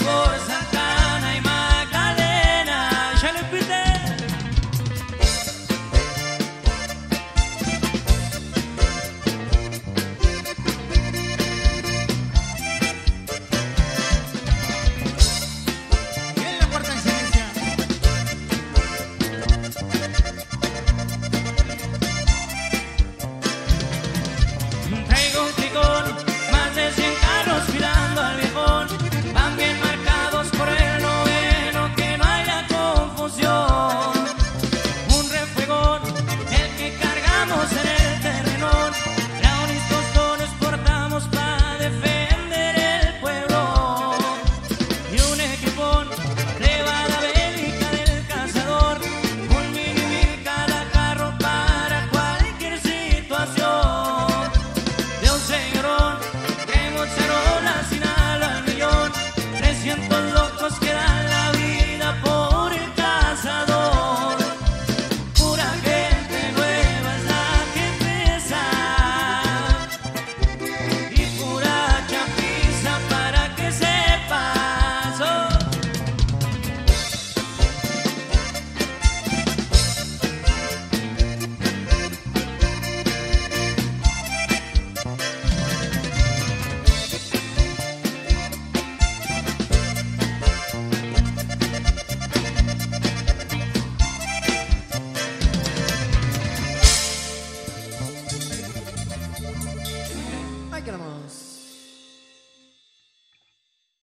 Allá Hermoso.